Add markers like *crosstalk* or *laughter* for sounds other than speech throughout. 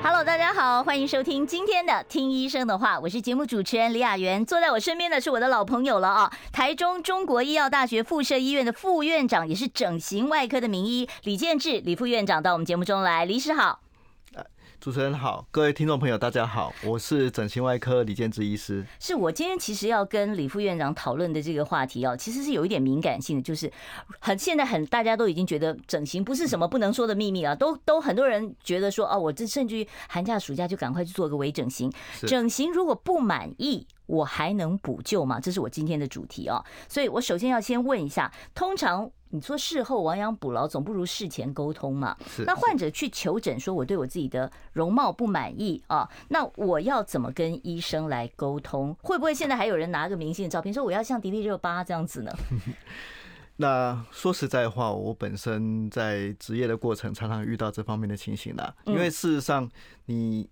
Hello，大家好，欢迎收听今天的《听医生的话》，我是节目主持人李雅媛。坐在我身边的是我的老朋友了啊，台中中国医药大学附设医院的副院长，也是整形外科的名医李建志李副院长到我们节目中来，李师好。主持人好，各位听众朋友，大家好，我是整形外科李建志医师。是我今天其实要跟李副院长讨论的这个话题哦，其实是有一点敏感性的，就是很现在很大家都已经觉得整形不是什么不能说的秘密了，都都很多人觉得说哦，我这甚至于寒假暑假就赶快去做个微整形。整形如果不满意，我还能补救吗？这是我今天的主题哦。所以我首先要先问一下，通常。你说事后亡羊补牢，总不如事前沟通嘛。是。那患者去求诊，说我对我自己的容貌不满意啊，那我要怎么跟医生来沟通？会不会现在还有人拿个明星的照片，说我要像迪丽热巴这样子呢？*laughs* 那说实在话，我本身在职业的过程，常常遇到这方面的情形啦。因为事实上，你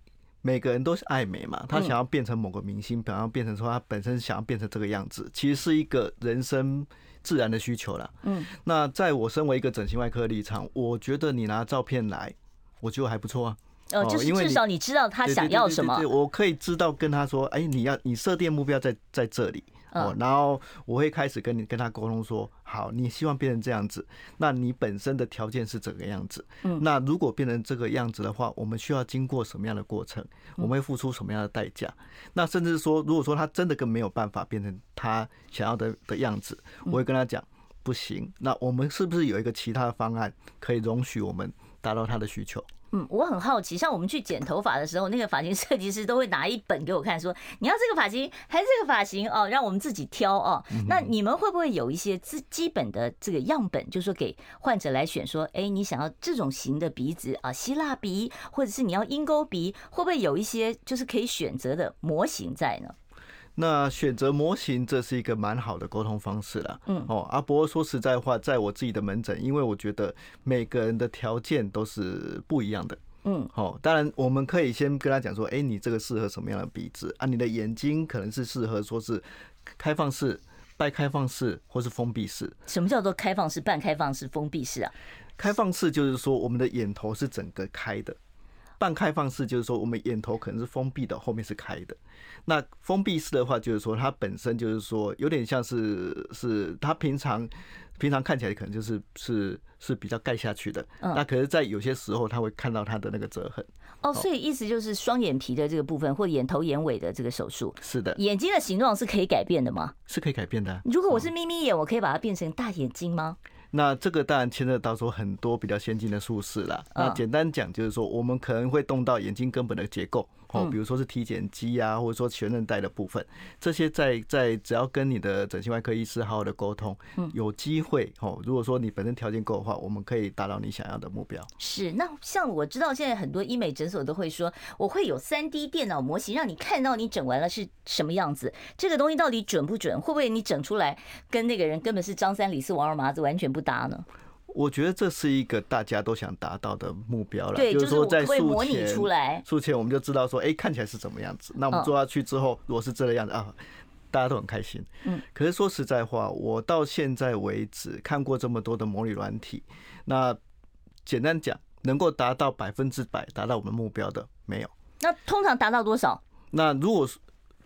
每个人都是爱美嘛，他想要变成某个明星，想要变成说他本身想要变成这个样子，其实是一个人生。自然的需求啦，嗯，那在我身为一个整形外科的立场，我觉得你拿照片来，我觉得还不错啊。哦，就是至少你知道他想要什么，对，我可以知道跟他说，哎，你要你设定目标在在这里哦，然后我会开始跟你跟他沟通说，好，你希望变成这样子，那你本身的条件是这个样子，嗯，那如果变成这个样子的话，我们需要经过什么样的过程？我们会付出什么样的代价？那甚至说，如果说他真的更没有办法变成他想要的的样子，我会跟他讲，不行，那我们是不是有一个其他的方案可以容许我们达到他的需求？嗯，我很好奇，像我们去剪头发的时候，那个发型设计师都会拿一本给我看，说你要这个发型还是这个发型哦，让我们自己挑哦。那你们会不会有一些基基本的这个样本，就是说给患者来选，说，哎，你想要这种型的鼻子啊，希腊鼻，或者是你要鹰钩鼻，会不会有一些就是可以选择的模型在呢？那选择模型，这是一个蛮好的沟通方式了。嗯，哦，啊，不过说实在话，在我自己的门诊，因为我觉得每个人的条件都是不一样的。嗯，好，当然我们可以先跟他讲说，哎，你这个适合什么样的鼻子啊？你的眼睛可能是适合说是开放式、半开放式或是封闭式。什么叫做开放式、半开放式、封闭式啊？开放式就是说我们的眼头是整个开的。半开放式就是说，我们眼头可能是封闭的，后面是开的。那封闭式的话，就是说它本身就是说有点像是是它平常平常看起来可能就是是是比较盖下去的。嗯那可是，在有些时候，他会看到它的那个折痕。哦，所以意思就是双眼皮的这个部分，或眼头眼尾的这个手术。是的。眼睛的形状是可以改变的吗？是可以改变的。如果我是眯眯眼，我可以把它变成大眼睛吗？那这个当然牵涉到说很多比较先进的术式啦。那简单讲就是说，我们可能会动到眼睛根本的结构。哦，比如说是体检机啊，或者说全韧带的部分，这些在在只要跟你的整形外科医师好好的沟通，有机会哦。如果说你本身条件够的话，我们可以达到你想要的目标。是，那像我知道现在很多医美诊所都会说，我会有三 D 电脑模型，让你看到你整完了是什么样子。这个东西到底准不准？会不会你整出来跟那个人根本是张三李四王二麻子完全不搭呢？我觉得这是一个大家都想达到的目标了，对，就是说在术前，术前我们就知道说，哎，看起来是怎么样子。那我们做下去之后，如果是这个样子啊，大家都很开心。嗯，可是说实在话，我到现在为止看过这么多的模拟软体，那简单讲，能够达到百分之百达到我们目标的没有。那通常达到多少？那如果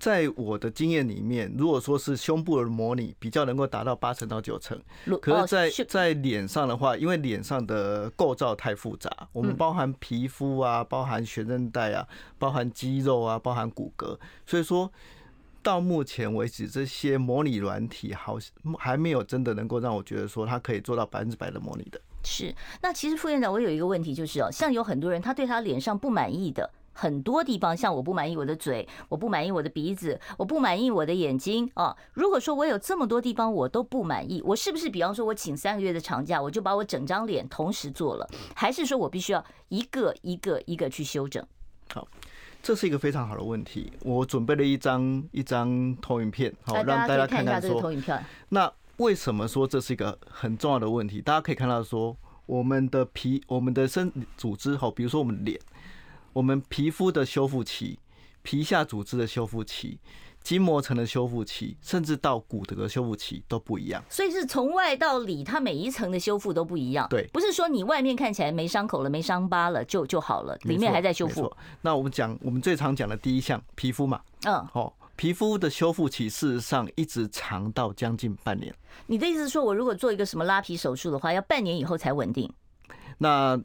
在我的经验里面，如果说是胸部的模拟，比较能够达到八成到九成。可是在，在在脸上的话，因为脸上的构造太复杂，我们包含皮肤啊，包含悬韧带啊，包含肌肉啊，包含骨骼，所以说到目前为止，这些模拟软体好像还没有真的能够让我觉得说它可以做到百分之百的模拟的。是，那其实副院长，我有一个问题就是哦，像有很多人他对他脸上不满意的。很多地方，像我不满意我的嘴，我不满意我的鼻子，我不满意我的眼睛啊。如果说我有这么多地方我都不满意，我是不是比方说我请三个月的长假，我就把我整张脸同时做了，还是说我必须要一个一个一个去修整？好，这是一个非常好的问题。我准备了一张一张投影片，好让大家看看说，投影片。那为什么说这是一个很重要的问题？大家可以看到说。我们的皮，我们的身组织好，比如说我们脸，我们皮肤的修复期，皮下组织的修复期。筋膜层的修复期，甚至到骨骼的修复期都不一样，所以是从外到里，它每一层的修复都不一样。对，不是说你外面看起来没伤口了、没伤疤了就就好了，里面还在修复。那我们讲，我们最常讲的第一项皮肤嘛，嗯，哦，皮肤的修复期事实上一直长到将近半年。你的意思是说，我如果做一个什么拉皮手术的话，要半年以后才稳定？那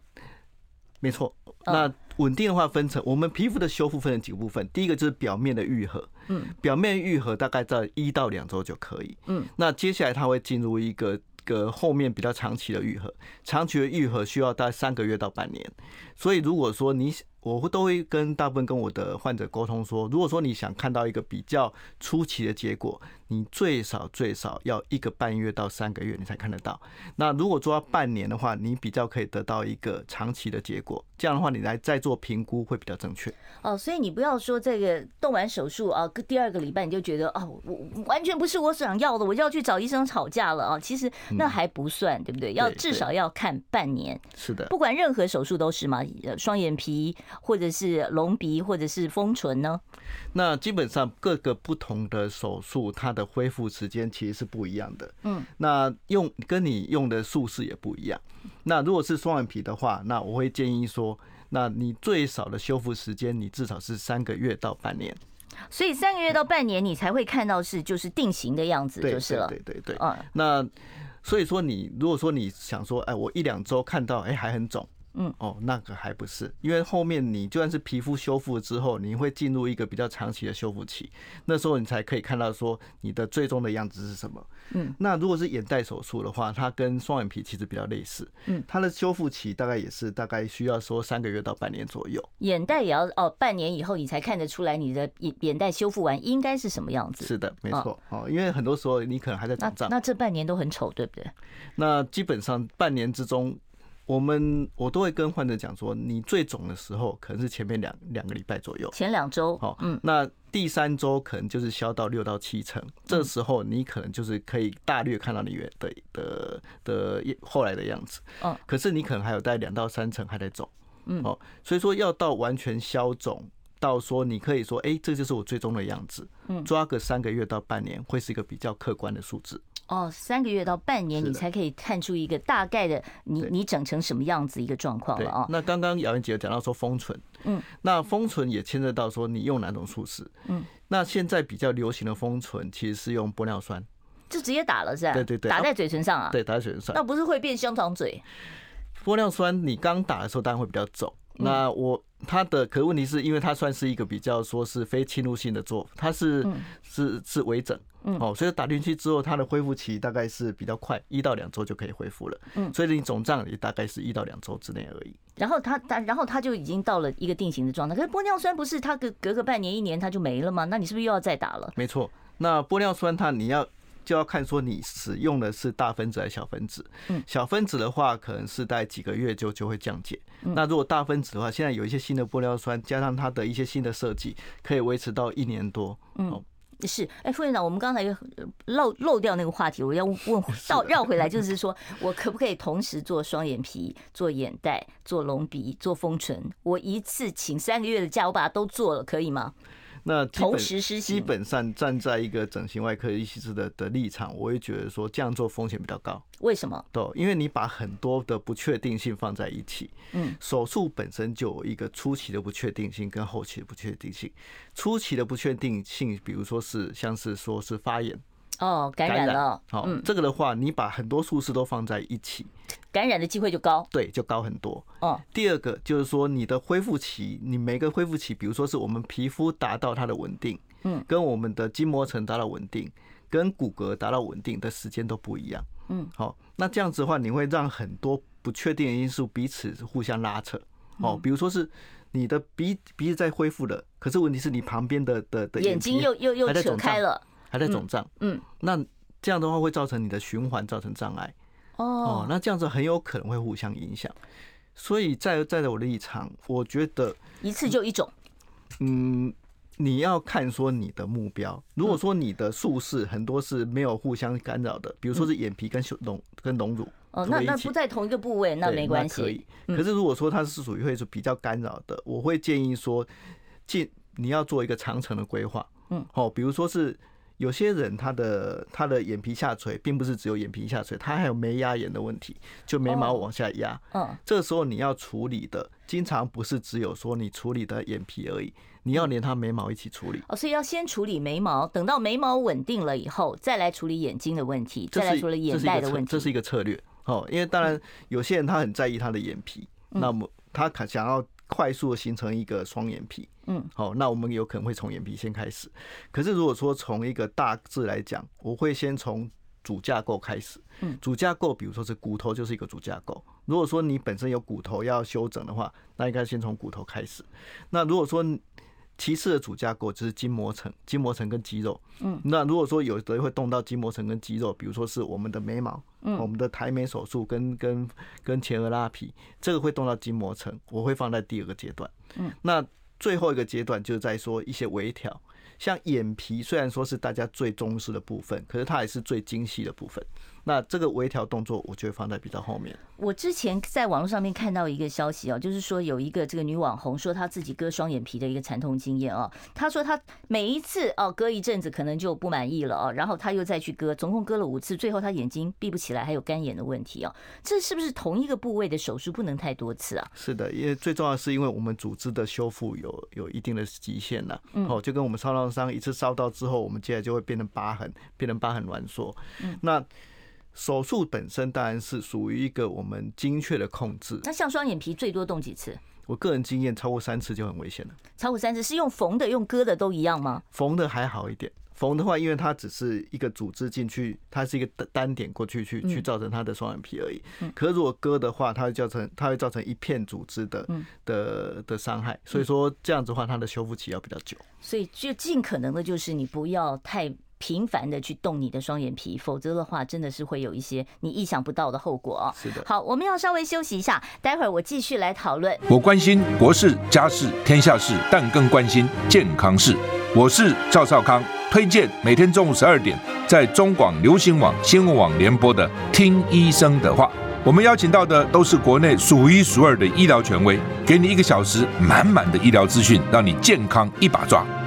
没错，那。稳定的话分成我们皮肤的修复分成几个部分，第一个就是表面的愈合，嗯，表面愈合大概在一到两周就可以，嗯，那接下来它会进入一个个后面比较长期的愈合，长期的愈合需要大概三个月到半年，所以如果说你。我都会跟大部分跟我的患者沟通说，如果说你想看到一个比较初期的结果，你最少最少要一个半月到三个月你才看得到。那如果做到半年的话，你比较可以得到一个长期的结果。这样的话，你来再做评估会比较正确。哦，所以你不要说这个动完手术啊，第二个礼拜你就觉得哦，我完全不是我想要的，我就要去找医生吵架了啊。其实那还不算，对不对？要至少要看半年。是的，不管任何手术都是嘛，双眼皮。或者是隆鼻，或者是丰唇呢？那基本上各个不同的手术，它的恢复时间其实是不一样的。嗯，那用跟你用的术式也不一样。那如果是双眼皮的话，那我会建议说，那你最少的修复时间，你至少是三个月到半年。所以三个月到半年，你才会看到是就是定型的样子，就是了。对对对。嗯，那所以说你如果说你想说，哎，我一两周看到，哎，还很肿。嗯哦，那个还不是，因为后面你就算是皮肤修复之后，你会进入一个比较长期的修复期，那时候你才可以看到说你的最终的样子是什么。嗯，那如果是眼袋手术的话，它跟双眼皮其实比较类似。嗯，它的修复期大概也是大概需要说三个月到半年左右。眼袋也要哦，半年以后你才看得出来你的眼眼袋修复完应该是什么样子。是的，没错。哦，因为很多时候你可能还在长胀。那这半年都很丑，对不对？那基本上半年之中。我们我都会跟患者讲说，你最肿的时候可能是前面两两个礼拜左右，前两周。好，嗯，那第三周可能就是消到六到七成，这时候你可能就是可以大略看到你原的的的后来的样子。嗯，可是你可能还有大概两到三成还在肿。嗯，哦，所以说要到完全消肿，到说你可以说，哎，这就是我最终的样子。嗯，抓个三个月到半年，会是一个比较客观的数字。哦，三个月到半年，你才可以看出一个大概的你你整成什么样子一个状况了啊。那刚刚姚文杰讲到说封唇，嗯，那封唇也牵涉到说你用哪种术式，嗯，那现在比较流行的封唇其实是用玻尿酸，就直接打了是吧？对对对，打在嘴唇上啊？对，打在嘴唇上，那不是会变香肠嘴？玻尿酸你刚打的时候当然会比较肿，那我。它的可问题是因为它算是一个比较说是非侵入性的做法，它是是是微整，哦，所以打进去之后，它的恢复期大概是比较快，一到两周就可以恢复了。嗯，所以你肿胀也大概是一到两周之内而已。然后它它然后它就已经到了一个定型的状态。可是玻尿酸不是它隔隔个半年一年它就没了吗？那你是不是又要再打了？没错，那玻尿酸它你要。就要看说你使用的是大分子还是小分子。嗯，小分子的话，可能是在几个月就就会降解。那如果大分子的话，现在有一些新的玻尿酸，加上它的一些新的设计，可以维持到一年多。嗯，是。哎，副院长，我们刚才漏漏掉那个话题，我要问 *laughs* 到绕回来，就是说我可不可以同时做双眼皮、做眼袋、做隆鼻、做丰唇？我一次请三个月的假，我把它都做了，可以吗？那同时基本上站在一个整形外科医师的的立场，我会觉得说这样做风险比较高。为什么？对，因为你把很多的不确定性放在一起。嗯，手术本身就有一个初期的不确定性跟后期的不确定性。初期的不确定性，比如说是像是说是发炎。哦，感染了。好，嗯，这个的话，你把很多术式都放在一起，感染的机会就高。对，就高很多。哦，第二个就是说，你的恢复期，你每个恢复期，比如说是我们皮肤达到它的稳定，嗯，跟我们的筋膜层达到稳定，跟骨骼达到稳定的时间都不一样。嗯，好，那这样子的话，你会让很多不确定的因素彼此互相拉扯。哦，比如说是你的鼻鼻子在恢复了，可是问题是你旁边的的的眼睛又又又扯开了。还在肿胀，嗯，那这样的话会造成你的循环造成障碍，哦，那这样子很有可能会互相影响，所以在在我的立场，我觉得一次就一种，嗯，你要看说你的目标，如果说你的术式很多是没有互相干扰的，比如说是眼皮跟胸隆跟隆乳哦，那那不在同一个部位，那没关系。可以。可是如果说它是属于会是比较干扰的，我会建议说，进你要做一个长程的规划。嗯，哦，比如说是有些人他的他的眼皮下垂，并不是只有眼皮下垂，他还有眉压眼的问题，就眉毛往下压。嗯，这个时候你要处理的，经常不是只有说你处理的眼皮而已。你要连他眉毛一起处理哦，所以要先处理眉毛，等到眉毛稳定了以后，再来处理眼睛的问题，再来处理眼袋的问题。这是一个策略哦，因为当然有些人他很在意他的眼皮，那么他可想要快速的形成一个双眼皮，嗯，好，那我们有可能会从眼皮先开始。可是如果说从一个大致来讲，我会先从主架构开始，嗯，主架构比如说是骨头就是一个主架构。如果说你本身有骨头要修整的话，那应该先从骨头开始。那如果说其次的主架构就是筋膜层，筋膜层跟肌肉。嗯，那如果说有的会动到筋膜层跟肌肉，比如说是我们的眉毛，嗯，我们的抬眉手术跟跟跟前额拉皮，这个会动到筋膜层，我会放在第二个阶段。嗯，那最后一个阶段就是在说一些微调。像眼皮虽然说是大家最重视的部分，可是它也是最精细的部分。那这个微调动作，我就会放在比较后面。我之前在网络上面看到一个消息哦，就是说有一个这个女网红说她自己割双眼皮的一个惨痛经验哦。她说她每一次哦割一阵子可能就不满意了哦，然后她又再去割，总共割了五次，最后她眼睛闭不起来，还有干眼的问题哦。这是不是同一个部位的手术不能太多次啊？是的，因为最重要的是因为我们组织的修复有有一定的极限呐。哦，就跟我们烧烫伤一次烧到之后，我们接下来就会变成疤痕，变成疤痕挛缩。嗯，那。手术本身当然是属于一个我们精确的控制。那像双眼皮最多动几次？我个人经验超过三次就很危险了。超过三次是用缝的、用割的都一样吗？缝的还好一点，缝的话，因为它只是一个组织进去，它是一个单点过去去去造成它的双眼皮而已。可是如果割的话，它会造成它会造成一片组织的的的伤害。所以说这样子的话，它的修复期要比较久。所以就尽可能的就是你不要太。频繁的去动你的双眼皮，否则的话，真的是会有一些你意想不到的后果啊！是的。好，我们要稍微休息一下，待会儿我继续来讨论。我关心国事、家事、天下事，但更关心健康事。我是赵少康，推荐每天中午十二点在中广流行网、新闻网联播的《听医生的话》。我们邀请到的都是国内数一数二的医疗权威，给你一个小时满满的医疗资讯，让你健康一把抓。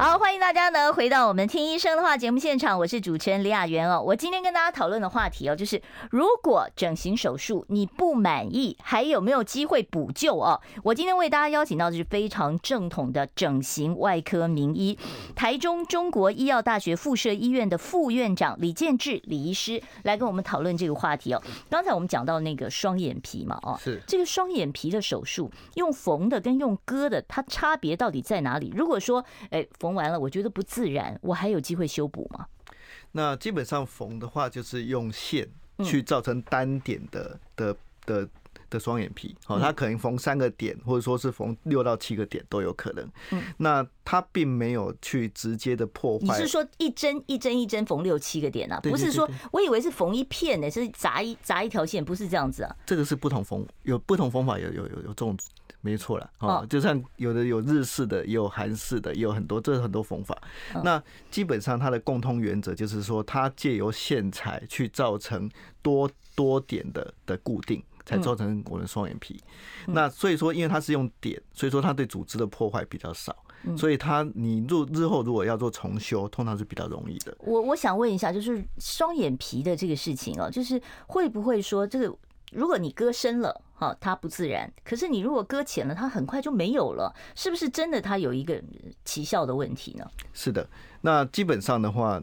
好，欢迎大家呢回到我们听医生的话节目现场，我是主持人李雅媛哦。我今天跟大家讨论的话题哦，就是如果整形手术你不满意，还有没有机会补救哦？我今天为大家邀请到的是非常正统的整形外科名医，台中中国医药大学附设医院的副院长李建志李医师来跟我们讨论这个话题哦。刚才我们讲到那个双眼皮嘛，哦，是这个双眼皮的手术用缝的跟用割的，它差别到底在哪里？如果说，哎，缝。缝完了，我觉得不自然，我还有机会修补吗？那基本上缝的话，就是用线去造成单点的的的的双眼皮，好，它可能缝三个点，或者说是缝六到七个点都有可能。嗯，那它并没有去直接的破坏。你是说一针一针一针缝六七个点啊？不是说，我以为是缝一片呢，是砸一砸一条线，不是这样子啊？这个是不同缝，有不同缝法，有有有有这种。没错了，哦，就像有的有日式的，也有韩式的，也有很多，这是很多缝法。那基本上它的共通原则就是说，它借由线材去造成多多点的的固定，才造成我的双眼皮。那所以说，因为它是用点，所以说它对组织的破坏比较少，所以它你日日后如果要做重修，通常是比较容易的。我我想问一下，就是双眼皮的这个事情哦，就是会不会说这个？如果你割深了，好，它不自然；可是你如果搁浅了，它很快就没有了，是不是真的？它有一个奇效的问题呢？是的，那基本上的话，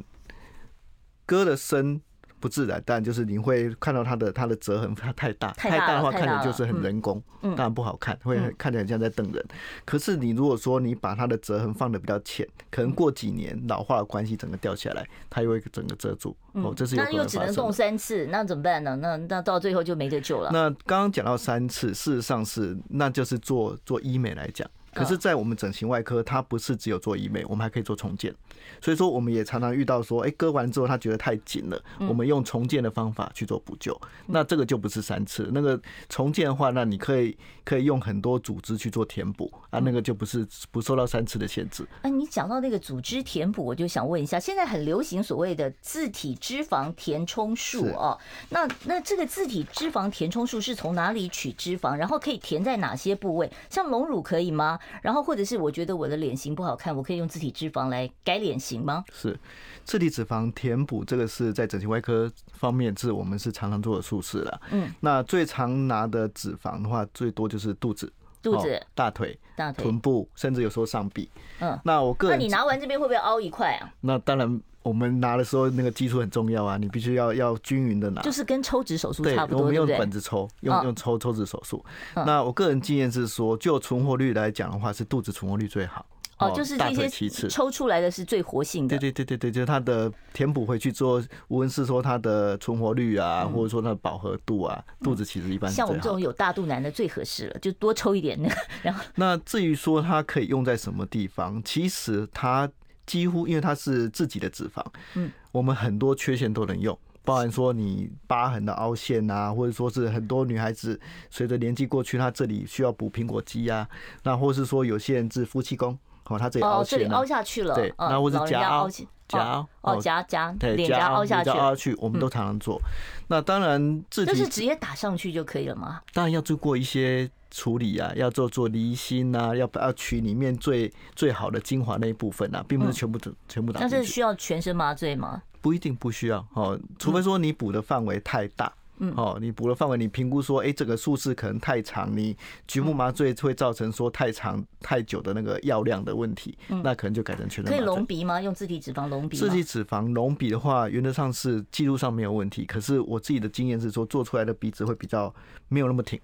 割的深。不自然，但就是你会看到它的它的折痕它 *laughs* 太大，太大的话看起来就是很人工，当然不好看，会看起来像在瞪人。可是你如果说你把它的折痕放的比较浅，可能过几年老化的关系，整个掉下来，它又会整个遮住。哦，这是有可能发生的。那又只能动三次，那怎么办呢？那那到最后就没得救了。那刚刚讲到三次，事实上是那就是做做医美来讲。可是，在我们整形外科，它不是只有做医美，我们还可以做重建。所以说，我们也常常遇到说，哎，割完之后他觉得太紧了，我们用重建的方法去做补救。那这个就不是三次，那个重建的话，那你可以可以用很多组织去做填补啊，那个就不是不受到三次的限制。哎，你讲到那个组织填补，我就想问一下，现在很流行所谓的自体脂肪填充术哦，那那这个自体脂肪填充术是从哪里取脂肪，然后可以填在哪些部位？像隆乳可以吗？然后或者是我觉得我的脸型不好看，我可以用自体脂肪来改脸型吗？是，自体脂肪填补这个是在整形外科方面是我们是常常做的术式了。嗯，那最常拿的脂肪的话，最多就是肚子、肚子、大腿、大腿、臀部，甚至有时候上臂。嗯，那我个人，那你拿完这边会不会凹一块啊？那当然。我们拿的时候，那个技术很重要啊，你必须要要均匀的拿，就是跟抽脂手术差不多，对，我们用本子抽，用用抽抽脂手术。那我个人经验是说，就存活率来讲的话，是肚子存活率最好。哦，就是这些抽出来的是最活性的。对对对对对，就是它的填补回去之后，无论是说它的存活率啊，或者说它的饱和度啊，肚子其实一般。像我们这种有大肚腩的最合适了，就多抽一点那个。然后，那至于说它可以用在什么地方，其实它。几乎因为它是自己的脂肪，嗯，我们很多缺陷都能用，包含说你疤痕的凹陷啊，或者说是很多女孩子随着年纪过去，她这里需要补苹果肌啊，那或是说有些人是夫妻宫，哦，它这里凹这里凹下去了，对，那或是夹凹，夹，哦，夹夹，对，脸颊凹下去，凹下去，我们都常常做。那当然，自己就是直接打上去就可以了吗？当然要做过一些。处理啊，要做做离心啊，要不要取里面最最好的精华那一部分啊，并不是全部都全部打进去。那是需要全身麻醉吗？不一定不需要哦，除非说你补的范围太大，嗯，哦，你补的范围你评估说，哎，这个术式可能太长，你局部麻醉会造成说太长太久的那个药量的问题，那可能就改成全身。可以隆鼻吗？用自体脂肪隆鼻？自体脂肪隆鼻的话，原则上是技术上没有问题，可是我自己的经验是说，做出来的鼻子会比较没有那么挺。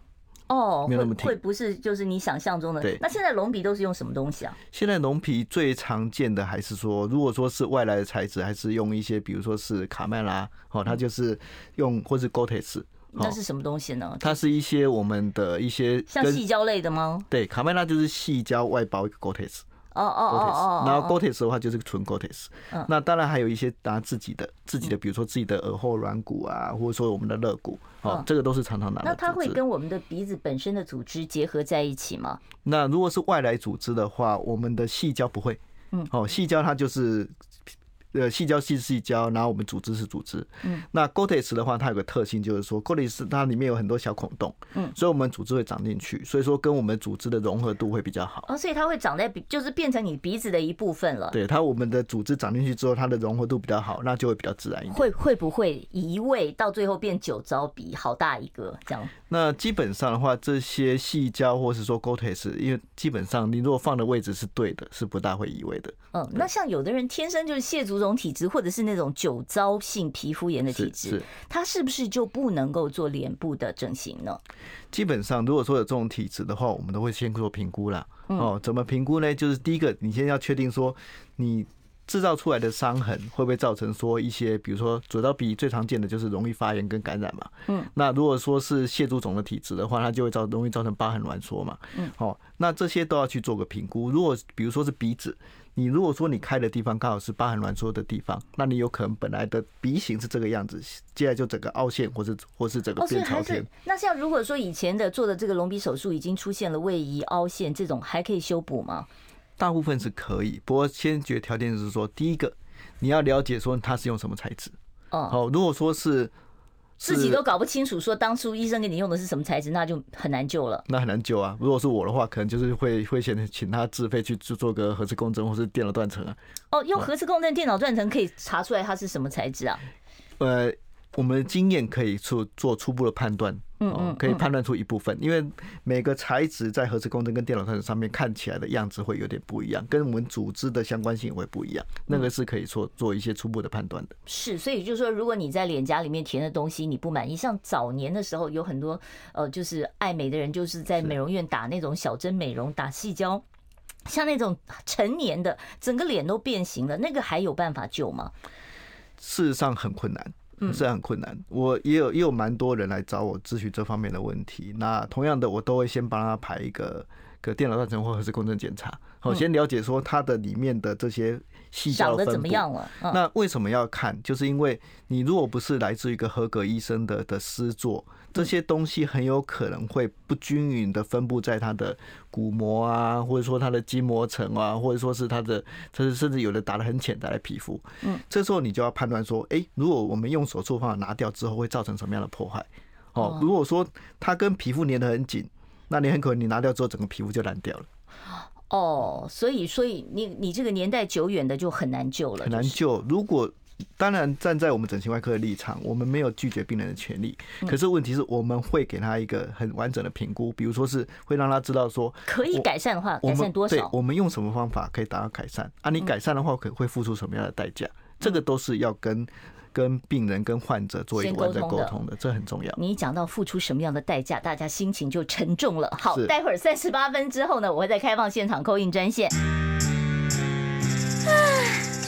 哦，会会不是就是你想象中的？对，那现在龙鼻都是用什么东西啊？现在龙皮最常见的还是说，如果说是外来的材质，还是用一些，比如说是卡麦拉，哦，它就是用或是 Gore-Tex。那是什么东西呢？它是一些我们的一些像细胶类的吗？对，卡麦拉就是细胶外包一个 Gore-Tex。哦哦哦哦，然后 Gore-Tex 的话就是纯 Gore-Tex，那当然还有一些拿自己的自己的，比如说自己的耳后软骨啊，或者说我们的肋骨，哦，这个都是常常拿的。那它会跟我们的鼻子本身的组织结合在一起吗？那如果是外来组织的话，我们的细胶不会。嗯，哦，细胶它就是。呃，细胶是细胶，然后我们组织是组织。嗯，那 Gore-Tex 的话，它有个特性，就是说 Gore-Tex 它里面有很多小孔洞。嗯，所以我们组织会长进去，所以说跟我们组织的融合度会比较好。哦，所以它会长在鼻，就是变成你鼻子的一部分了。对，它我们的组织长进去之后，它的融合度比较好，那就会比较自然一点。会会不会移位到最后变酒糟鼻，好大一个这样？那基本上的话，这些细胶或是说 Gore-Tex，因为基本上你如果放的位置是对的，是不大会移位的。嗯，那像有的人天生就是蟹足肿体质，或者是那种酒糟性皮肤炎的体质，他是不是就不能够做脸部的整形呢？基本上，如果说有这种体质的话，我们都会先做评估啦。哦，怎么评估呢？就是第一个，你先要确定说你。制造出来的伤痕会不会造成说一些，比如说左到鼻最常见的就是容易发炎跟感染嘛。嗯。那如果说是蟹足肿的体质的话，它就会造容易造成疤痕挛缩嘛。嗯。好，那这些都要去做个评估。如果比如说是鼻子，你如果说你开的地方刚好是疤痕挛缩的地方，那你有可能本来的鼻型是这个样子，接下来就整个凹陷，或是或是整个变朝天。那像如果说以前的做的这个隆鼻手术已经出现了位移凹陷，这种还可以修补吗？大部分是可以，不过先决条件是说，第一个你要了解说它是用什么材质。哦，好，如果说是自己都搞不清楚，说当初医生给你用的是什么材质，那就很难救了。那很难救啊！如果是我的话，可能就是会会先请他自费去做做个核磁共振或是电脑断层啊。哦，用核磁共振、电脑断层可以查出来它是什么材质啊？呃。我们的经验可以做做初步的判断，嗯，可以判断出一部分，因为每个材质在核磁共振跟电脑断层上面看起来的样子会有点不一样，跟我们组织的相关性也会不一样，那个是可以做做一些初步的判断的。是，所以就是说，如果你在脸颊里面填的东西你不满意，像早年的时候有很多呃，就是爱美的人就是在美容院打那种小针美容，打细胶，像那种成年的整个脸都变形了，那个还有办法救吗？事实上很困难。是很困难，我也有也有蛮多人来找我咨询这方面的问题。那同样的，我都会先帮他排一个个电脑断层或核磁共振检查，好，先了解说它的里面的这些细胞的分布。那为什么要看？就是因为你如果不是来自于一个合格医生的的师作，这些东西很有可能会不均匀的分布在它的骨膜啊，或者说它的筋膜层啊，或者说是它的，甚至甚至有的打得很浅的皮肤。嗯，这时候你就要判断说，哎，如果我们用手术方法拿掉之后，会造成什么样的破坏？哦，如果说它跟皮肤粘得很紧，那你很可能你拿掉之后，整个皮肤就烂掉了。哦，所以所以你你这个年代久远的就很难救了，很难救。如果当然站在我们整形外科的立场，我们没有拒绝病人的权利。可是问题是我们会给他一个很完整的评估，比如说是会让他知道说可以改善的话，改善多少？对，我们用什么方法可以达到改善？啊，你改善的话可会付出什么样的代价？这个都是要跟。跟病人、跟患者做一个完整沟通的，这很重要。你讲到付出什么样的代价，大家心情就沉重了。好，待会儿三十八分之后呢，我会在开放现场 call in 专线。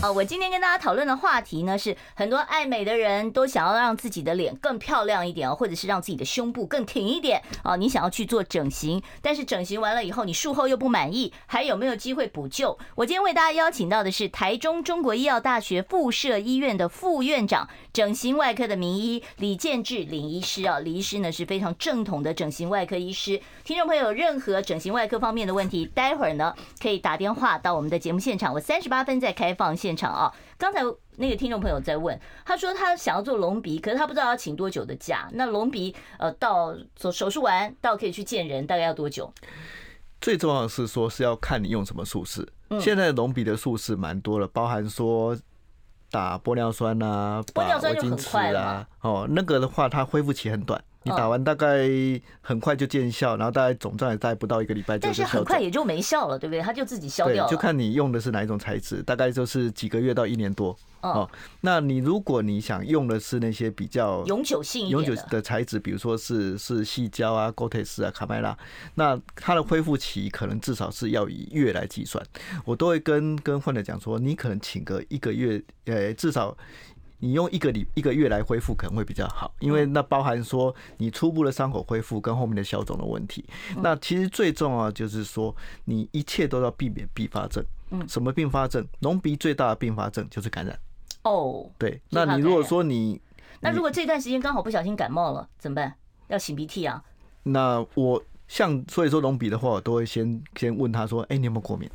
啊，我今天跟大家讨论的话题呢，是很多爱美的人都想要让自己的脸更漂亮一点，或者是让自己的胸部更挺一点哦。你想要去做整形，但是整形完了以后，你术后又不满意，还有没有机会补救？我今天为大家邀请到的是台中中国医药大学附设医院的副院长、整形外科的名医李建志李医师啊。李医师呢是非常正统的整形外科医师。听众朋友任何整形外科方面的问题，待会儿呢可以打电话到我们的节目现场，我三十八分再开放现场啊！刚才那个听众朋友在问，他说他想要做隆鼻，可是他不知道要请多久的假。那隆鼻呃，到手手术完到可以去见人，大概要多久？最重要的是说是要看你用什么术式。现在隆鼻的术式蛮多的，包含说打玻尿酸啊，玻尿酸就很快了。哦，那个的话，它恢复期很短。你打完大概很快就见效，然后大概总站也大概不到一个礼拜，但是很快也就没效了，对不对？它就自己消掉了。就看你用的是哪一种材质，大概就是几个月到一年多。哦，那你如果你想用的是那些比较永久性、永久的材质，比如说是是矽胶啊、Gore-Tex 啊、卡麦拉，那它的恢复期可能至少是要以月来计算。我都会跟跟患者讲说，你可能请个一个月，呃，至少。你用一个礼一个月来恢复可能会比较好，因为那包含说你初步的伤口恢复跟后面的消肿的问题。那其实最重要就是说，你一切都要避免并发症。嗯，什么并发症？隆鼻最大的并发症就是感染。哦，对。那你如果说你，那如果这段时间刚好不小心感冒了怎么办？要擤鼻涕啊？那我像所以说隆鼻的话，我都会先先问他说：“哎，你有没有过敏？”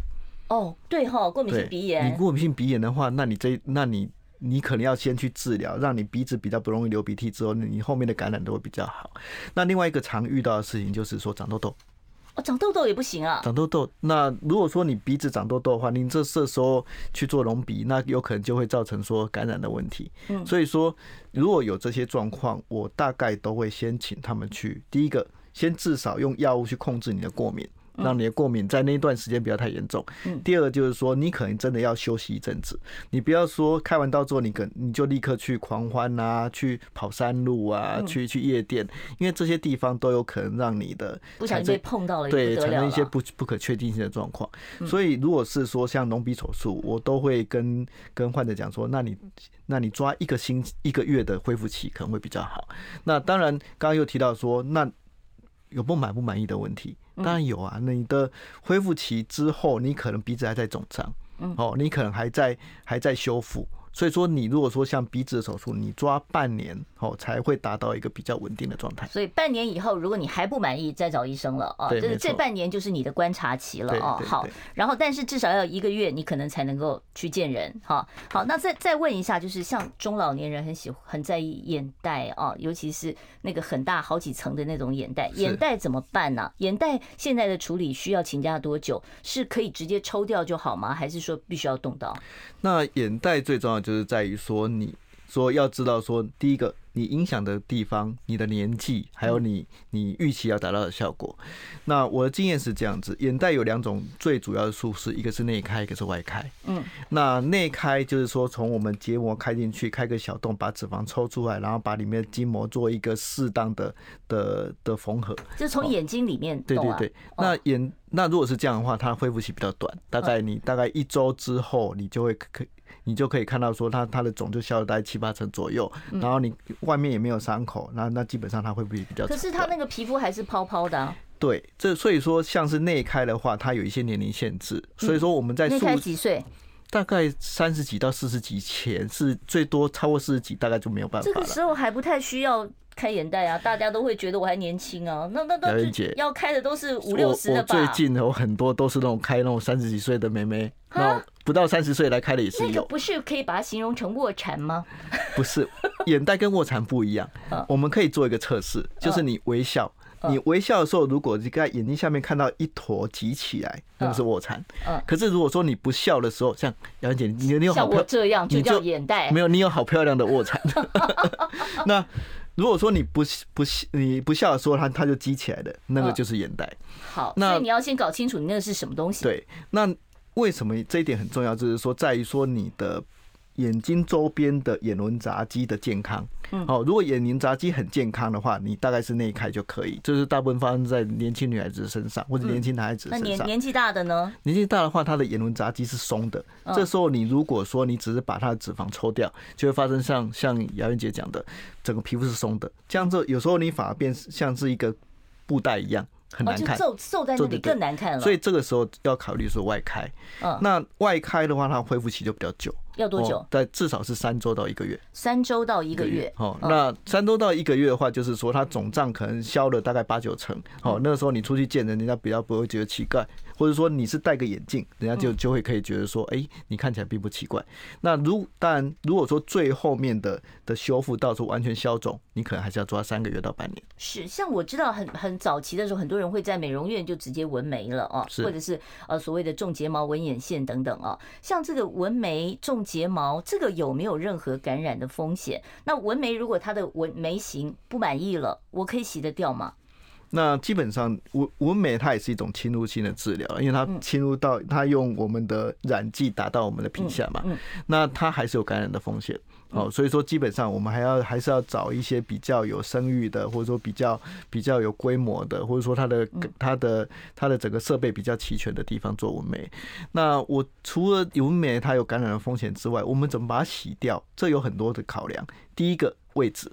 哦，对哈，过敏性鼻炎。你过敏性鼻炎的话，那你这那你。你可能要先去治疗，让你鼻子比较不容易流鼻涕，之后你后面的感染都会比较好。那另外一个常遇到的事情就是说长痘痘，哦，长痘痘也不行啊。长痘痘，那如果说你鼻子长痘痘的话，你这这时候去做隆鼻，那有可能就会造成说感染的问题。嗯，所以说如果有这些状况，我大概都会先请他们去，第一个先至少用药物去控制你的过敏。让你的过敏在那一段时间不要太严重。第二就是说，你可能真的要休息一阵子。你不要说开完刀之后，你可你就立刻去狂欢啊，去跑山路啊，去去夜店，因为这些地方都有可能让你的不小心被碰到了，对，产生一些不不可确定性的状况。所以，如果是说像隆鼻手术，我都会跟跟患者讲说，那你那你抓一个星期一个月的恢复期可能会比较好。那当然，刚刚又提到说，那有不满不满意的问题。当然有啊，你的恢复期之后，你可能鼻子还在肿胀，哦，你可能还在还在修复。所以说，你如果说像鼻子的手术，你抓半年后才会达到一个比较稳定的状态。所以半年以后，如果你还不满意，再找医生了啊。这这半年就是你的观察期了哦。好，然后但是至少要一个月，你可能才能够去见人。哈，好，那再再问一下，就是像中老年人很喜欢很在意眼袋啊，尤其是那个很大好几层的那种眼袋，眼袋怎么办呢？眼袋现在的处理需要请假多久？是可以直接抽掉就好吗？还是说必须要动刀？那眼袋最重要就是在于说，你说要知道说，第一个你影响的地方、你的年纪，还有你你预期要达到的效果。那我的经验是这样子，眼袋有两种最主要的术式，一个是内开，一个是外开。嗯，那内开就是说从我们结膜开进去，开个小洞，把脂肪抽出来，然后把里面的筋膜做一个适当的的的缝合，就从眼睛里面。对对对，那眼那如果是这样的话，它恢复期比较短，大概你大概一周之后，你就会可。你就可以看到说它它的肿就消了大概七八成左右，然后你外面也没有伤口，那那基本上它会不会比较？可是它那个皮肤还是泡泡的啊。对，这所以说像是内开的话，它有一些年龄限制，所以说我们在内开几岁？大概三十几到四十几前是最多，超过四十几大概就没有办法了。这个时候还不太需要。开眼袋啊，大家都会觉得我还年轻啊。那那都要开的都是五六十的吧？我最近有很多都是那种开那种三十几岁的妹妹，那不到三十岁来开的也是有。那个不是可以把它形容成卧蚕吗？不是，眼袋跟卧蚕不一样。我们可以做一个测试，就是你微笑，你微笑的时候，如果你在眼睛下面看到一坨挤起来，那个是卧蚕。可是如果说你不笑的时候，像杨姐，你你有好漂这样就叫眼袋？没有，你有好漂亮的卧蚕。*laughs* 那。如果说你不不你不笑的时候，它它就积起来的，那个就是眼袋。好，那所以你要先搞清楚你那个是什么东西。对，那为什么这一点很重要？就是说，在于说你的。眼睛周边的眼轮匝肌的健康，嗯，好，如果眼轮匝肌很健康的话，你大概是内开就可以。这是大部分发生在年轻女孩子身上，或者年轻男孩子身上。那年年纪大的呢？年纪大的话，他的眼轮匝肌是松的。这时候你如果说你只是把他的脂肪抽掉，就会发生像像姚燕姐讲的，整个皮肤是松的。这样子有时候你反而变像是一个布袋一样。很难看，皱皱在那里更难看了。所以这个时候要考虑说外开。嗯，那外开的话，它恢复期就比较久。要多久？在至少是三周到一个月。三周到一个月。哦，那三周到一个月的话，就是说它肿胀可能消了大概八九成。哦，那个时候你出去见人，人家比较不会觉得奇怪。或者说你是戴个眼镜，人家就就会可以觉得说，哎，你看起来并不奇怪。那如当然，如果说最后面的的修复到时候完全消肿，你可能还是要抓三个月到半年。是，像我知道很很早期的时候，很多人会在美容院就直接纹眉了啊，或者是呃所谓的种睫毛、纹眼线等等啊。像这个纹眉、种睫毛，这个有没有任何感染的风险？那纹眉如果它的纹眉型不满意了，我可以洗得掉吗？那基本上纹纹眉它也是一种侵入性的治疗，因为它侵入到它用我们的染剂打到我们的皮下嘛，那它还是有感染的风险。哦，所以说基本上我们还要还是要找一些比较有声誉的，或者说比较比较有规模的，或者说它的它的它的整个设备比较齐全的地方做纹眉。那我除了纹眉它有感染的风险之外，我们怎么把它洗掉？这有很多的考量。第一个位置。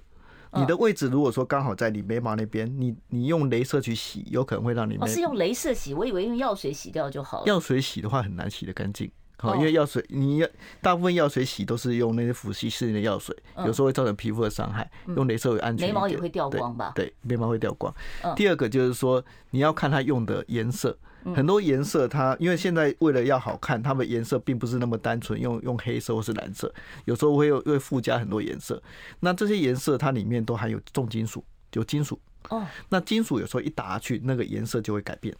你的位置如果说刚好在你眉毛那边，你你用镭射去洗，有可能会让你。哦，是用镭射洗，我以为用药水洗掉就好了。药水洗的话很难洗得干净，好，因为药水你要大部分药水洗都是用那些腐蚀式的药水，有时候会造成皮肤的伤害。用镭射会安全。眉毛也会掉光吧？对，眉毛会掉光。第二个就是说你要看它用的颜色。很多颜色，它因为现在为了要好看，它们颜色并不是那么单纯，用用黑色或是蓝色，有时候会有会附加很多颜色。那这些颜色它里面都含有重金属，有金属。哦。那金属有时候一打下去，那个颜色就会改变。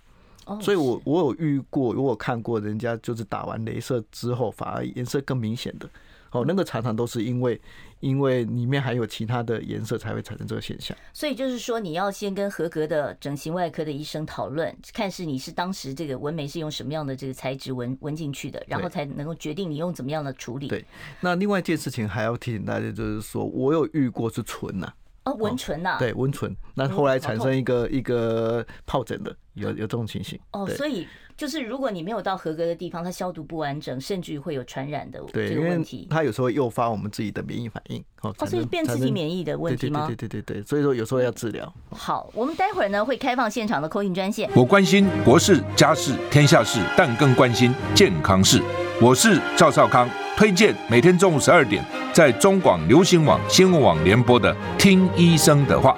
哦。所以我我有遇过，我有看过人家就是打完镭射之后，反而颜色更明显的。哦，那个常常都是因为。因为里面还有其他的颜色，才会产生这个现象。所以就是说，你要先跟合格的整形外科的医生讨论，看是你是当时这个纹眉是用什么样的这个材质纹纹进去的，然后才能够决定你用怎么样的处理。对。那另外一件事情还要提醒大家，就是说我有遇过是唇呐。哦，纹唇呐。对，纹唇。那后来产生一个一个疱疹的，有有这种情形。哦，所以。就是如果你没有到合格的地方，它消毒不完整，甚至于会有传染的这个问题。它有时候会诱发我们自己的免疫反应，哦，所以变自己免疫的问题吗？对对对对对，所以说有时候要治疗。好，我们待会儿呢会开放现场的 call in 专线。我关心国事、家事、天下事，但更关心健康事。我是赵少康，推荐每天中午十二点在中广流行网、新闻网联播的《听医生的话》。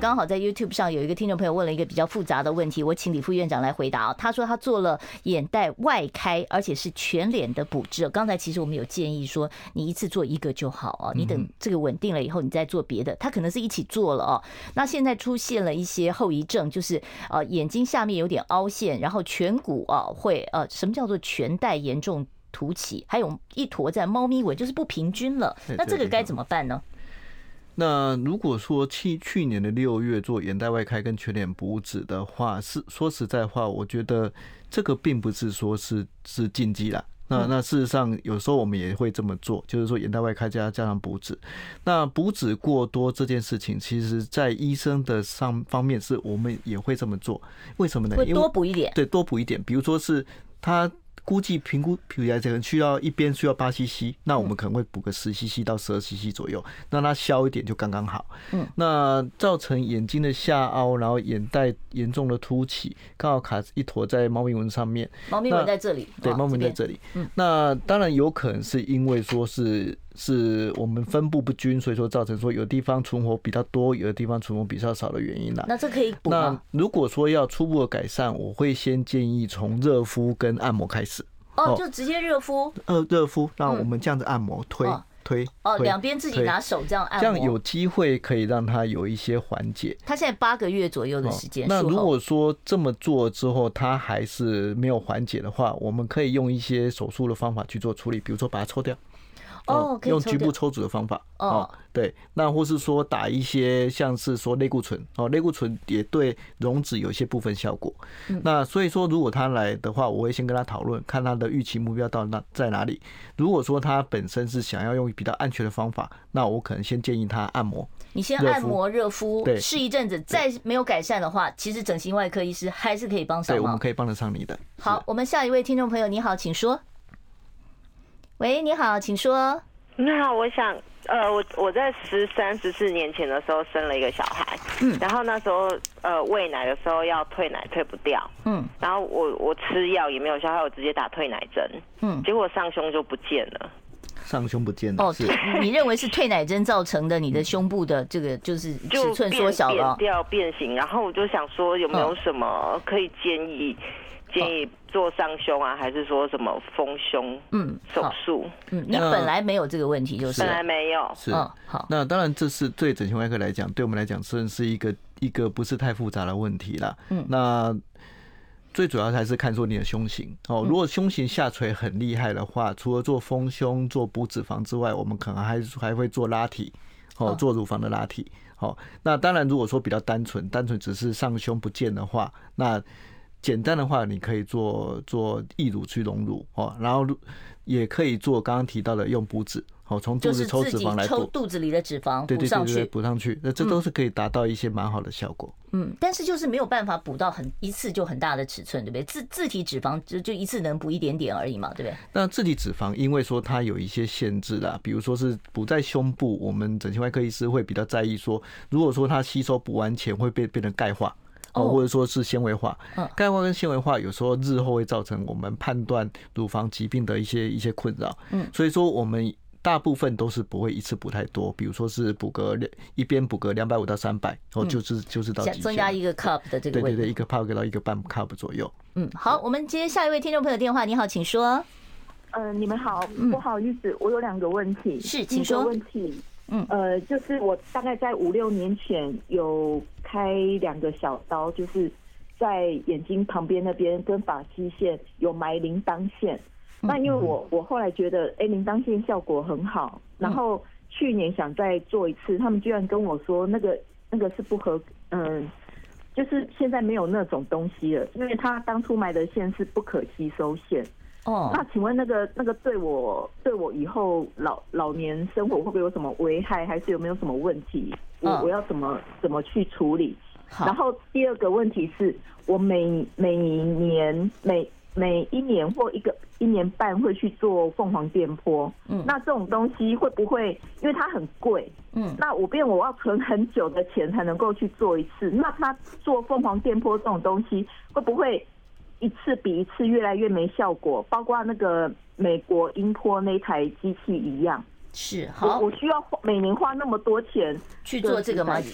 刚好在 YouTube 上有一个听众朋友问了一个比较复杂的问题，我请李副院长来回答啊。他说他做了眼袋外开，而且是全脸的补治。刚才其实我们有建议说，你一次做一个就好啊，你等这个稳定了以后，你再做别的。他可能是一起做了哦。那现在出现了一些后遗症，就是呃眼睛下面有点凹陷，然后颧骨啊会呃什么叫做全带严重凸起，还有一坨在猫咪尾，就是不平均了。那这个该怎么办呢？那如果说去去年的六月做眼袋外开跟全脸补脂的话，是说实在话，我觉得这个并不是说是是禁忌啦。那那事实上，有时候我们也会这么做，就是说眼袋外开加加上补脂。那补脂过多这件事情，其实在医生的上方面是我们也会这么做。为什么呢？会多补一点。对，多补一点。比如说是他。估计评估，比如来讲需要一边需要八 CC，那我们可能会补个十 CC 到十二 CC 左右，让它消一点就刚刚好。嗯，那造成眼睛的下凹，然后眼袋严重的凸起，刚好卡一坨在猫咪纹上面。猫咪纹在这里。对，猫咪纹在这里。嗯，那当然有可能是因为说是。是我们分布不均，所以说造成说有地方存活比较多，有的地方存活比较少的原因啦。那这可以补吗？那如果说要初步的改善，我会先建议从热敷跟按摩开始。哦，就直接热敷。呃，热敷，让我们这样子按摩推推。哦，两边自己拿手这样按摩，这样有机会可以让它有一些缓解。他现在八个月左右的时间。那如果说这么做之后，他还是没有缓解的话，我们可以用一些手术的方法去做处理，比如说把它抽掉。哦，用局部抽脂的方法哦，对，那或是说打一些像是说类固醇哦，类固醇也对溶脂有一些部分效果。那所以说，如果他来的话，我会先跟他讨论，看他的预期目标到那在哪里。如果说他本身是想要用比较安全的方法，那我可能先建议他按摩。你先按摩热敷，对，试一阵子，再没有改善的话，其实整形外科医师还是可以帮上忙。对，我们可以帮得上你的。好，我们下一位听众朋友，你好，请说。喂，你好，请说。你好，我想，呃，我我在十三、十四年前的时候生了一个小孩，嗯，然后那时候，呃，喂奶的时候要退奶退不掉，嗯，然后我我吃药也没有效，后来我直接打退奶针，嗯，结果上胸就不见了，上胸不见了，哦，是，你认为是退奶针造成的？你的胸部的这个就是尺寸缩小了，变掉变形，然后我就想说有没有什么可以建议？建议做上胸啊，还是说什么丰胸？嗯，手术。嗯，你本来没有这个问题，就是本来没有。是，好。那当然，这是对整形外科来讲，对我们来讲，算是一个一个不是太复杂的问题啦。嗯，那最主要还是看说你的胸型哦。如果胸型下垂很厉害的话，除了做丰胸、做补脂肪之外，我们可能还还会做拉提哦，做乳房的拉提。好，那当然，如果说比较单纯，单纯只是上胸不见的话，那简单的话，你可以做做义乳去隆乳哦，然后也可以做刚刚提到的用补脂哦，从肚子抽脂肪来补，抽肚子里的脂肪补上去，补上去，那这都是可以达到一些蛮好的效果。嗯，但是就是没有办法补到很一次就很大的尺寸，对不对？自自体脂肪就就一次能补一点点而已嘛，对不对？那自体脂肪因为说它有一些限制啦，比如说是补在胸部，我们整形外科医师会比较在意说，如果说它吸收补完前会变变成钙化。哦，或者说是纤维化，钙化跟纤维化有时候日后会造成我们判断乳房疾病的一些一些困扰。嗯，所以说我们大部分都是不会一次补太多，比如说是补个一边补个两百五到三百，然后就是就是到增加一个 cup 的这个，对对对，一个 cup 到一个半 cup 左右。嗯，好，我们接下一位听众朋友电话。你好，请说。呃，你们好，不好意思，我有两个问题。是，请说。问题。嗯，呃，就是我大概在五六年前有开两个小刀，就是在眼睛旁边那边跟发际线有埋铃铛线。那因为我我后来觉得，哎，铃铛线效果很好，然后去年想再做一次，他们居然跟我说那个那个是不合，嗯，就是现在没有那种东西了，因为他当初埋的线是不可吸收线。哦，那请问那个那个对我对我以后老老年生活会不会有什么危害，还是有没有什么问题？我我要怎么怎么去处理？然后第二个问题是，我每每年每每一年或一个一年半会去做凤凰电波。嗯，那这种东西会不会因为它很贵？嗯，那我变我要存很久的钱才能够去做一次？那他做凤凰电波这种东西会不会？一次比一次越来越没效果，包括那个美国英波那台机器一样。是好，我需要每年花那么多钱去做这个吗？一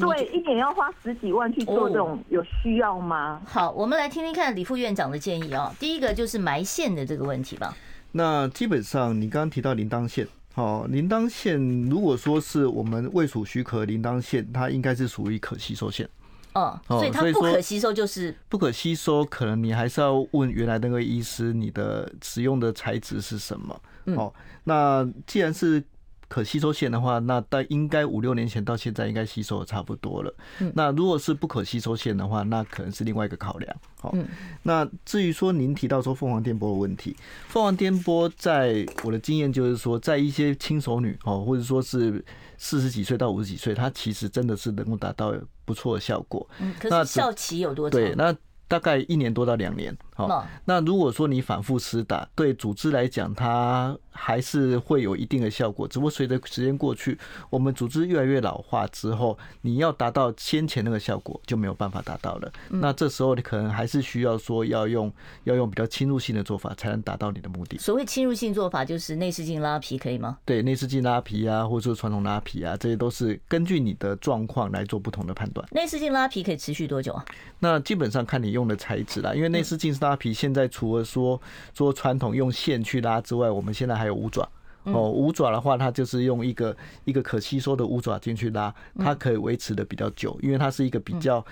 对，一年要花十几万去做这种，有需要吗？好，我们来听听看李副院长的建议啊。第一个就是埋线的这个问题吧。那基本上你刚刚提到铃铛线，好，铃铛线如果说是我们未属许可铃铛线，它应该是属于可吸收线。哦，所以它不可吸收就是不可吸收，可能你还是要问原来那个医师，你的使用的材质是什么？哦，那既然是可吸收线的话，那大应该五六年前到现在应该吸收的差不多了。那如果是不可吸收线的话，那可能是另外一个考量。好，那至于说您提到说凤凰电波的问题，凤凰电波在我的经验就是说，在一些轻熟女哦，或者说是四十几岁到五十几岁，它其实真的是能够达到不错的效果。嗯，可是效期有多长？对，那。大概一年多到两年，好。那如果说你反复施打，对组织来讲，它还是会有一定的效果。只不过随着时间过去，我们组织越来越老化之后，你要达到先前那个效果就没有办法达到了。那这时候你可能还是需要说要用要用比较侵入性的做法，才能达到你的目的。所谓侵入性做法，就是内视镜拉皮，可以吗？对，内视镜拉皮啊，或者说传统拉皮啊，这些都是根据你的状况来做不同的判断。内视镜拉皮可以持续多久啊？那基本上看你用。的材质啦，因为内视镜是拉皮现在除了说做传统用线去拉之外，我们现在还有五爪哦。五爪的话，它就是用一个一个可吸收的五爪进去拉，它可以维持的比较久，因为它是一个比较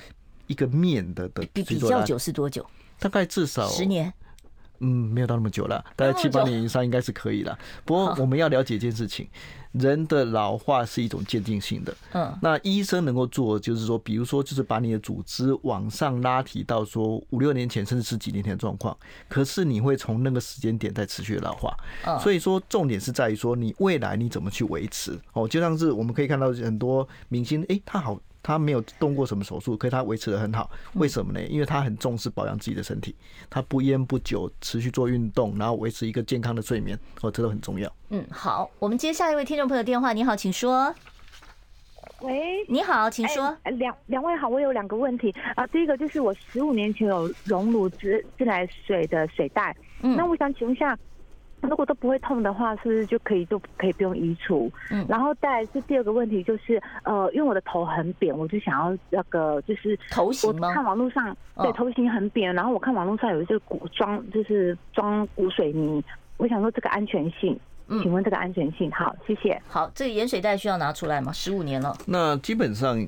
一个面的的。比比较久是多久？大概至少十年。嗯，没有到那么久了，大概七八年以上应该是可以了。不过我们要了解一件事情。人的老化是一种渐进性的，嗯，那医生能够做就是说，比如说就是把你的组织往上拉提到说五六年前甚至十几年前的状况，可是你会从那个时间点再持续的老化，所以说重点是在于说你未来你怎么去维持哦，就像是我们可以看到很多明星，诶，他好。他没有动过什么手术，可是他维持的很好。为什么呢？因为他很重视保养自己的身体，他不烟不酒，持续做运动，然后维持一个健康的睡眠，哦，这都很重要。嗯，好，我们接下一位听众朋友电话。你好，请说。喂，你好，请说。两两位好，我有两个问题啊。第一个就是我十五年前有溶乳自自来水的水袋，嗯，那我想请问一下。如果都不会痛的话，是不是就可以就可以不用移除？嗯，然后再来是第二个问题，就是呃，因为我的头很扁，我就想要那个就是头型吗？我看网络上对头型很扁，然后我看网络上有一些骨装就是装骨水泥，我想说这个安全性，请问这个安全性？好，谢谢。好，这个盐水袋需要拿出来吗？十五年了。那基本上。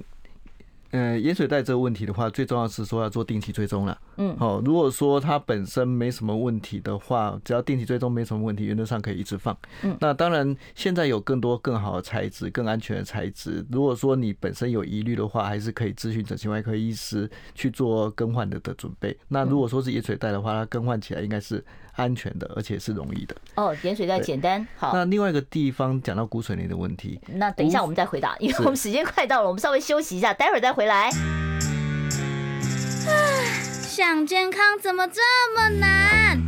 呃，盐水袋这个问题的话，最重要是说要做定期追踪了。嗯，好，如果说它本身没什么问题的话，只要定期追踪没什么问题，原则上可以一直放。嗯，那当然现在有更多更好的材质、更安全的材质。如果说你本身有疑虑的话，还是可以咨询整形外科医师去做更换的的准备。那如果说是盐水袋的话，它更换起来应该是。安全的，而且是容易的。哦，盐水袋简单。好，那另外一个地方讲到骨水泥的问题，那等一下我们再回答，因为我们时间快到了，我们稍微休息一下，待会儿再回来。想健康怎么这么难？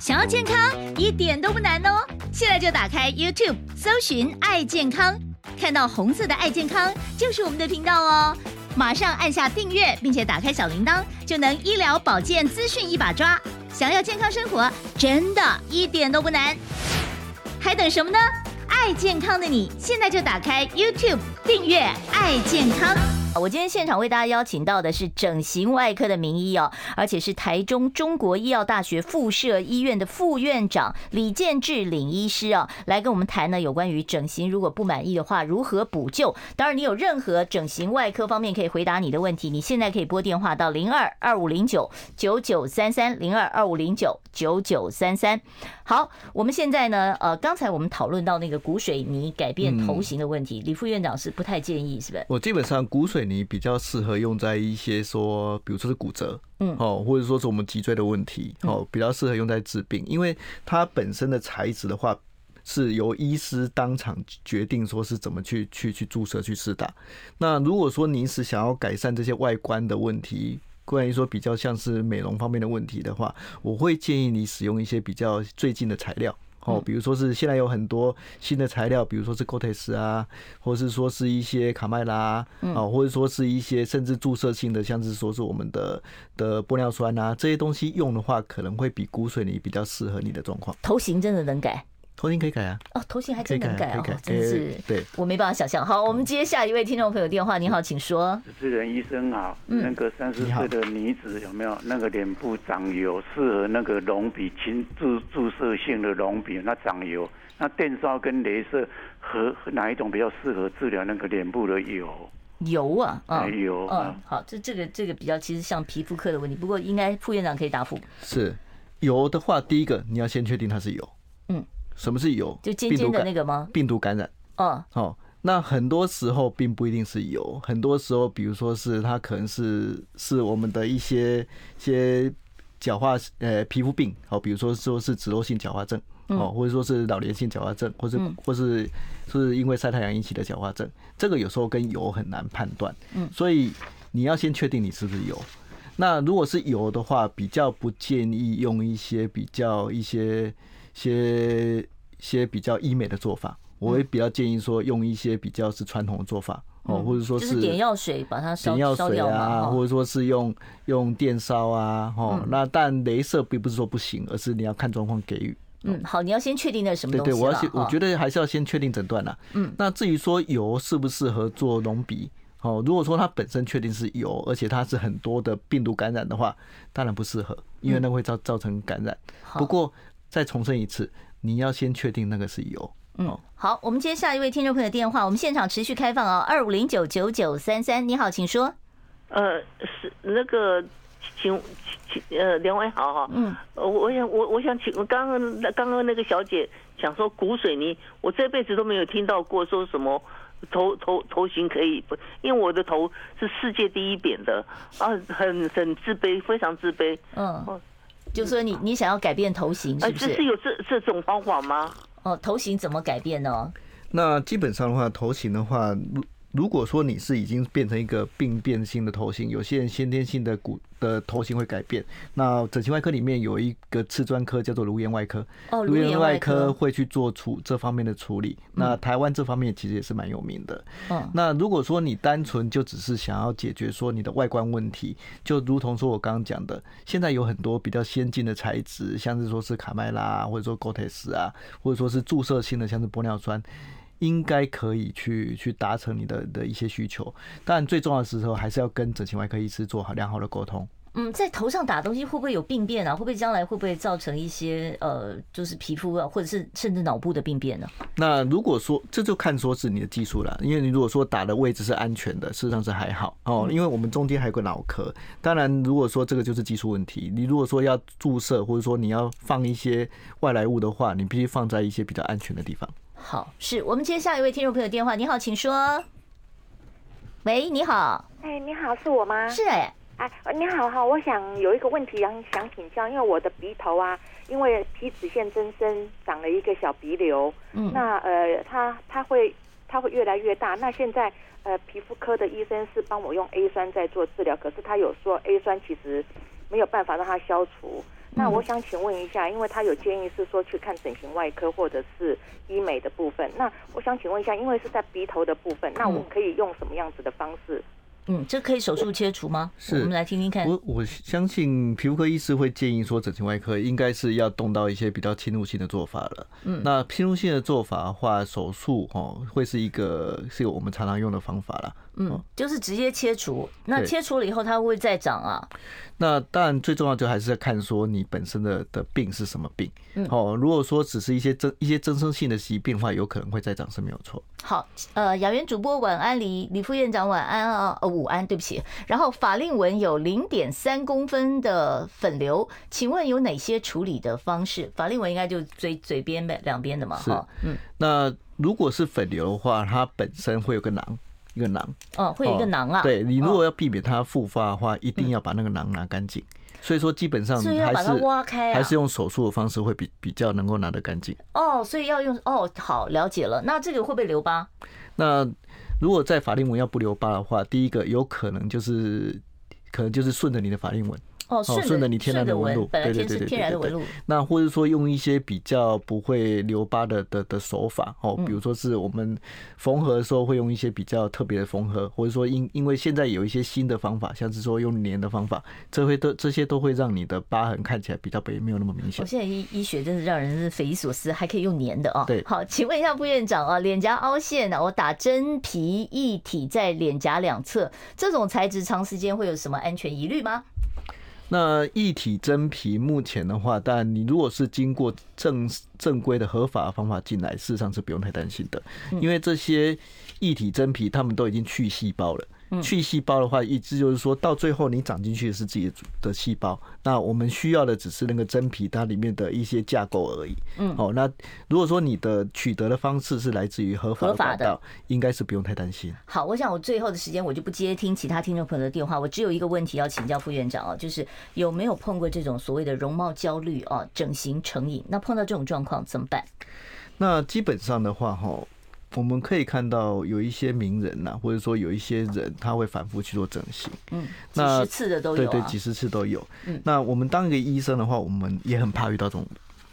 想要健康一点都不难哦！现在就打开 YouTube，搜寻“爱健康”，看到红色的“爱健康”就是我们的频道哦。马上按下订阅，并且打开小铃铛，就能医疗保健资讯一把抓。想要健康生活，真的一点都不难，还等什么呢？爱健康的你，现在就打开 YouTube 订阅“爱健康”。我今天现场为大家邀请到的是整形外科的名医哦，而且是台中中国医药大学附设医院的副院长李建志领医师啊，来跟我们谈呢有关于整形如果不满意的话如何补救。当然，你有任何整形外科方面可以回答你的问题，你现在可以拨电话到零二二五零九九九三三零二二五零九九九三三。好，我们现在呢，呃，刚才我们讨论到那个骨水泥改变头型的问题，李副院长是不太建议，是不是？我基本上骨水。泥比较适合用在一些说，比如说是骨折，嗯，哦，或者说是我们脊椎的问题，哦，比较适合用在治病，因为它本身的材质的话，是由医师当场决定说是怎么去去去注射去施打。那如果说您是想要改善这些外观的问题，关于说比较像是美容方面的问题的话，我会建议你使用一些比较最近的材料。哦，比如说是现在有很多新的材料，比如说是 Cortex 啊，或者是说是一些卡麦拉啊，或者说是一些甚至注射性的，像是说是我们的的玻尿酸啊，这些东西用的话，可能会比骨水泥比较适合你的状况。头型真的能改？头型可以改啊。哦，头型还真能改啊，真是对，我没办法想象。好，我们接下一位听众朋友电话。你好，请说。主持人医生好，那个三十岁的女子有没有那个脸部长油，适合那个隆鼻注注注射性的隆鼻，那长油，那电烧跟镭射和哪一种比较适合治疗那个脸部的油？油啊，啊油，嗯，好，这这个这个比较其实像皮肤科的问题，不过应该副院长可以答复。是油的话，第一个你要先确定它是油，嗯，什么是油？就尖尖的那个吗？病毒感染，嗯，哦，那很多时候并不一定是油，很多时候，比如说是它可能是是我们的一些些角化呃皮肤病，好，比如说说是脂漏性角化症。哦，或者说是老年性角化症，或是或是是因为晒太阳引起的角化症，这个有时候跟油很难判断，嗯，所以你要先确定你是不是油。那如果是油的话，比较不建议用一些比较一些些些比较医美的做法，我会比较建议说用一些比较是传统的做法，哦，或者说是点药水把它烧药水啊，或者说是用用电烧啊，哦，那但镭射并不是说不行，而是你要看状况给予。嗯，好，你要先确定那是什么东西。对对，我要先，我觉得还是要先确定诊断啦。嗯，那至于说油适不适合做隆鼻，哦，如果说它本身确定是油，而且它是很多的病毒感染的话，当然不适合，因为那会造造成感染。不过再重申一次，你要先确定那个是油。嗯，好，我们接下一位听众朋友电话，我们现场持续开放哦，二五零九九九三三，你好，请说。呃，是那个。请请呃，两位好哈，嗯，我我想我我想请，刚刚刚刚那个小姐想说骨水泥，我这辈子都没有听到过说什么头头头型可以，因为我的头是世界第一扁的啊，很很自卑，非常自卑。嗯，就说你你想要改变头型是不是？是有这这种方法吗？哦，头型怎么改变呢？那基本上的话，头型的话。如果说你是已经变成一个病变性的头型，有些人先天性的骨的头型会改变。那整形外科里面有一个次专科叫做颅颜外科，哦颅颜外科会去做处这方面的处理。那台湾这方面其实也是蛮有名的。嗯那如果说你单纯就只是想要解决说你的外观问题，就如同说我刚刚讲的，现在有很多比较先进的材质，像是说是卡麦拉，或者说 Gore-Tex 啊，或者说是注射性的，像是玻尿酸。应该可以去去达成你的的一些需求，但最重要的时候还是要跟整形外科医师做好良好的沟通。嗯，在头上打东西会不会有病变啊？会不会将来会不会造成一些呃，就是皮肤啊，或者是甚至脑部的病变呢？那如果说这就看说是你的技术了，因为你如果说打的位置是安全的，事实上是还好哦，因为我们中间还有个脑壳。当然，如果说这个就是技术问题，你如果说要注射或者说你要放一些外来物的话，你必须放在一些比较安全的地方。好，是我们接下一位听众朋友电话。你好，请说。喂，你好。哎，你好，是我吗？是哎。哎，你好哈，我想有一个问题想想请教，因为我的鼻头啊，因为皮脂腺增生，长了一个小鼻瘤。嗯。那呃，它它会它会越来越大。那现在呃，皮肤科的医生是帮我用 A 酸在做治疗，可是他有说 A 酸其实没有办法让它消除。那我想请问一下，因为他有建议是说去看整形外科或者是医美的部分。那我想请问一下，因为是在鼻头的部分，那我可以用什么样子的方式？嗯，这可以手术切除吗？是，我们来听听看。我我相信皮肤科医师会建议说，整形外科应该是要动到一些比较侵入性的做法了。嗯，那侵入性的做法的话，手术哦会是一个是我们常常用的方法啦。嗯，就是直接切除。那切除了以后，它会不会再长啊？那当然，最重要就还是要看说你本身的的病是什么病。嗯，哦，如果说只是一些增一些增生性的疾病的话，有可能会再长是没有错。好，呃，雅媛主播晚安，李李副院长晚安啊，呃，午安，对不起。然后法令纹有零点三公分的粉瘤，请问有哪些处理的方式？法令纹应该就嘴嘴边呗两边的嘛，哈，嗯。那如果是粉瘤的话，它本身会有个囊。一个囊哦，会有一个囊啊。对，你如果要避免它复发的话，一定要把那个囊拿干净。所以说，基本上你还是挖开，还是用手术的方式会比比较能够拿得干净。哦，所以要用哦，好，了解了。那这个会不会留疤？那如果在法令纹要不留疤的话，第一个有可能就是可能就是顺着你的法令纹。哦，顺着你天然的纹路，对对对对，天然的纹路。那或者说用一些比较不会留疤的的的手法哦，比如说是我们缝合的时候会用一些比较特别的缝合，或者说因因为现在有一些新的方法，像是说用粘的方法，这会都这些都会让你的疤痕看起来比较没没有那么明显。我现在医医学真是让人是匪夷所思，还可以用粘的哦。对，好，请问一下副院长啊，脸颊凹陷呢，我打真皮一体在脸颊两侧，这种材质长时间会有什么安全疑虑吗？那一体真皮目前的话，但你如果是经过正正规的合法的方法进来，事实上是不用太担心的，因为这些一体真皮他们都已经去细胞了。去细胞的话，意思就是说到最后你长进去的是自己的细胞，那我们需要的只是那个真皮它里面的一些架构而已。嗯，哦，那如果说你的取得的方式是来自于合法的管道，应该是不用太担心。好，我想我最后的时间我就不接听其他听众朋友的电话，我只有一个问题要请教副院长啊，就是有没有碰过这种所谓的容貌焦虑啊，整形成瘾？那碰到这种状况怎么办？那基本上的话，哈。我们可以看到有一些名人呐，或者说有一些人他会反复去做整形，嗯，几十次的都有，对对，几十次都有。嗯，那我们当一个医生的话，我们也很怕遇到这种，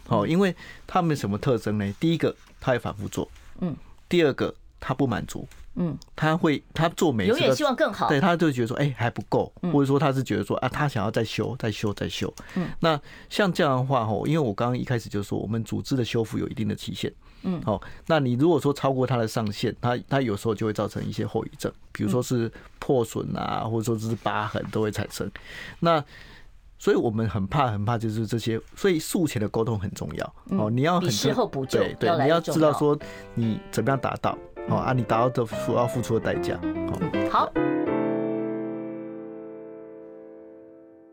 哦，因为他们什么特征呢？第一个，他会反复做，嗯，第二个，他不满足，嗯，他会他做每次永远希望更好，对，他就觉得说，哎，还不够，或者说他是觉得说啊，他想要再修，再修，再修。嗯，那像这样的话，吼，因为我刚刚一开始就说，我们组织的修复有一定的期限。嗯，好，那你如果说超过它的上限，它它有时候就会造成一些后遗症，比如说是破损啊，或者说是疤痕都会产生。那所以我们很怕很怕就是这些，所以术前的沟通很重要哦。你要很事后补救，对对，你要知道说你怎么样达到，哦啊，你达到的付要付出的代价。好。